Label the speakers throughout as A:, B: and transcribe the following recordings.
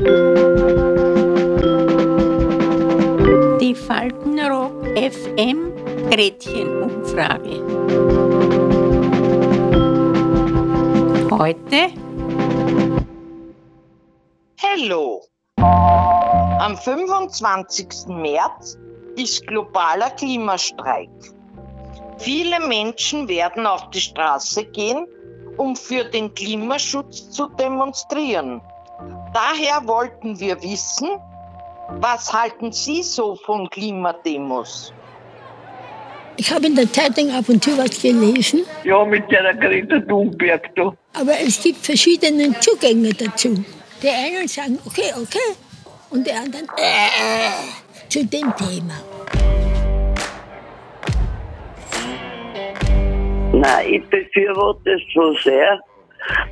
A: Die Faltenrock FM Gretchenumfrage. Heute
B: Hallo! Am 25. März ist globaler Klimastreik. Viele Menschen werden auf die Straße gehen, um für den Klimaschutz zu demonstrieren. Daher wollten wir wissen, was halten Sie so von Klimademos?
C: Ich habe in der Zeitung ab und zu was gelesen,
D: Ja, mit der Greta Thunberg da.
C: aber es gibt verschiedene Zugänge dazu. Die einen sagen, okay, okay, und die anderen, äh, zu dem Thema.
E: Nein, ich befürworte es so sehr.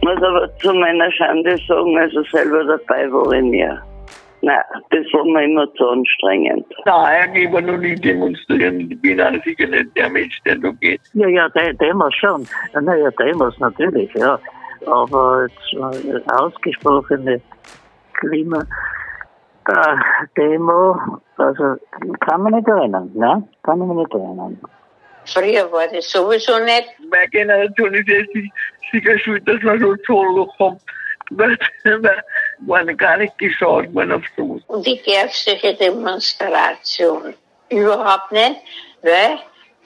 E: Muss aber zu meiner Schande sagen, also selber dabei war ich nie. Nein, das war mir immer zu anstrengend.
D: Nein, ich war noch nie demonstrieren. Ich bin auch sicher nicht der Mensch, der da geht.
F: Ja, ja, De Demos schon. Naja, Demos natürlich, ja. Aber jetzt, äh, ausgesprochene Klima-Demo, also kann man nicht erinnern, ne? Kann man nicht erinnern.
A: Früher war das sowieso nicht.
D: Meine Generation ist jetzt sicher schuld, dass wir so Zollloch haben. Weil wir waren gar nicht geschaut worden auf sowas.
A: Und die gerbstliche Demonstration überhaupt nicht, weil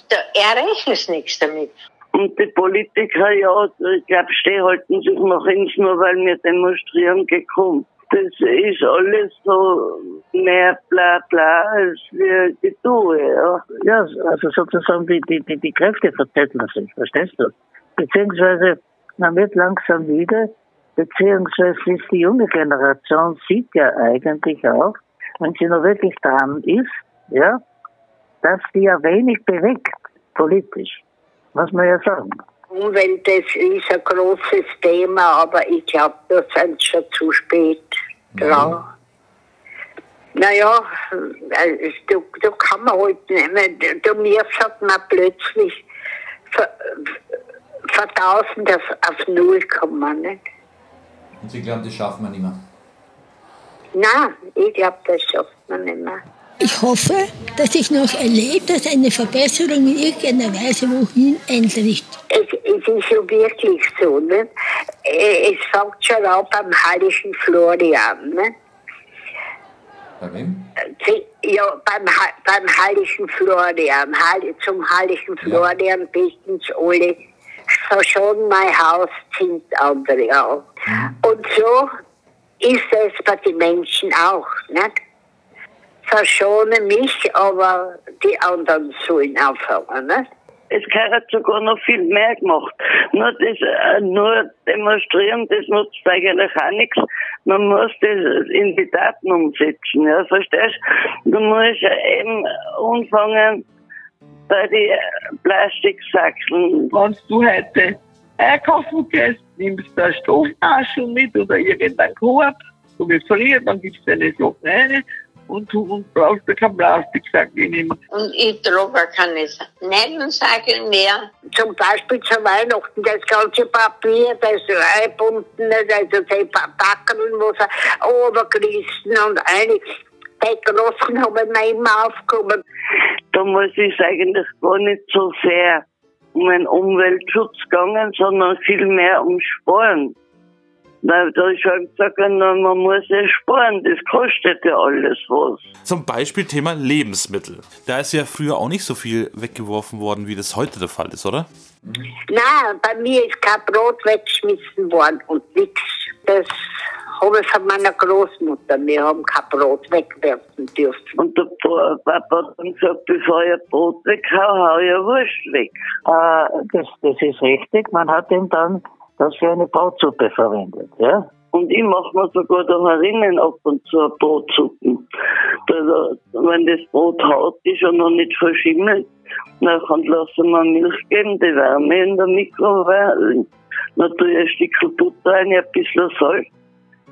A: da erreichen sie nichts damit.
E: Und die Politiker, ja, ich glaube, stehen halten sich noch ins, nur weil wir demonstrieren gekommen. Das ist alles so mehr bla bla als wir die tue, ja.
F: Ja, also sozusagen die, die, die, die Kräfte verzetteln sich, verstehst du? Beziehungsweise man wird langsam müde, beziehungsweise ist die junge Generation sieht ja eigentlich auch, wenn sie noch wirklich dran ist, ja, dass die ja wenig bewegt, politisch. Muss man ja sagen.
G: Umwelt, das ist ein großes Thema, aber ich glaube, da sind sie schon zu spät dran. Naja, äh, da, da kann man halt nicht mehr, da müsste man plötzlich 1000 auf, auf Null kommen. Nicht?
H: Und Sie glauben, das schaffen wir nicht mehr.
G: Nein, ich glaube, das schafft man nicht mehr.
C: Ich hoffe, dass ich noch erlebe, dass eine Verbesserung in irgendeiner Weise wohin einrichtet.
G: Es, es ist ja wirklich so. Nicht? Äh, Es fängt schon an beim Hallischen Florian. Nicht?
H: Bei wem?
G: Sie- Ja, beim, beim Heiligen Florian. Zum Heiligen Florian beten sie alle. Verschon mein Haus sind andere auch. Und so ist es bei den Menschen auch. Nicht? Verschone mich, aber die anderen sollen aufhören. Nicht?
E: Es gehört sogar noch viel mehr gemacht. Nur das, äh, nur demonstrieren, das nutzt eigentlich auch nichts. Man muss das in die Daten umsetzen, ja, verstehst? Du musst ja eben anfangen bei den Plastiksackeln.
D: Wenn du heute einkaufen gehst, nimmst du eine Stofftasche mit oder irgendeinen Korb, so wie früher, dann gibst du deine Sachen rein und du und brauchst du keinen Plastiksack nehmen.
A: Und ich trage keine Nylonsackel mehr.
G: Zum Beispiel zu Weihnachten das ganze Papier, das eingebunden ist, also die Packen, wo sie runtergerissen und eine Deckrossen haben wir immer aufgekommen.
E: Da muss es eigentlich gar nicht so sehr um den Umweltschutz gegangen, sondern viel mehr um Sparen. Weil da ist schon gesagt, na, man muss ja sparen, das kostet ja alles was.
I: Zum Beispiel Thema Lebensmittel. Da ist ja früher auch nicht so viel weggeworfen worden, wie das heute der Fall ist, oder?
G: Nein, bei mir ist kein Brot weggeschmissen worden und nichts. Das habe ich von meiner Großmutter. Wir haben kein Brot wegwerfen dürfen.
E: Und der Pa- Papa hat dann gesagt, bevor ich ein Brot weghau, hau ich Wurst weg.
F: Äh, das, das ist richtig. Man hat ihn dann das für eine Brotsuppe verwendet, ja?
E: Und ich mache mir sogar da herinnen ab und zu Brotsuppen. Da, wenn das Brot haut, ist ja noch nicht verschimmelt. Dann lassen wir Milch geben, die Wärme in der Mikrowelle. Dann tue ich ein Stück Butter rein, ein bisschen Salz,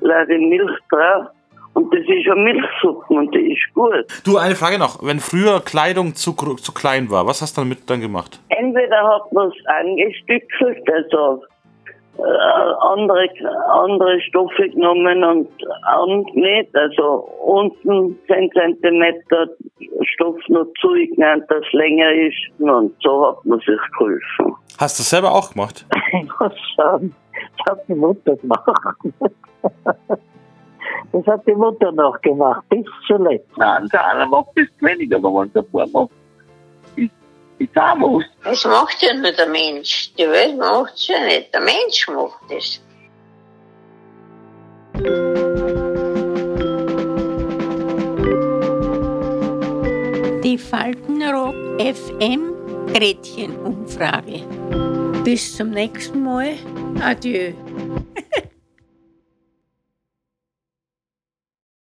E: lade Milch drauf. Und das ist eine Milchsuppe und die ist gut.
I: Du, eine Frage noch. Wenn früher Kleidung zu, zu klein war, was hast du damit dann gemacht?
E: Entweder hat man es angestückelt, also andere, andere Stoffe genommen und angenäht, also unten 10 cm Stoff noch zugenäht, dass es länger ist und so hat man sich geholfen.
I: Hast du das selber auch gemacht?
F: Ich muss sagen, das hat die Mutter gemacht. Das hat die Mutter noch gemacht, bis zuletzt.
D: Nein, der eine macht das weniger, aber wenn es ein paar macht, was.
A: Das macht ja nur der Mensch. Die Welt macht es ja nicht. Der Mensch macht es.
J: Die Faltenrock FM Gretchenumfrage. Bis zum nächsten Mal. Adieu.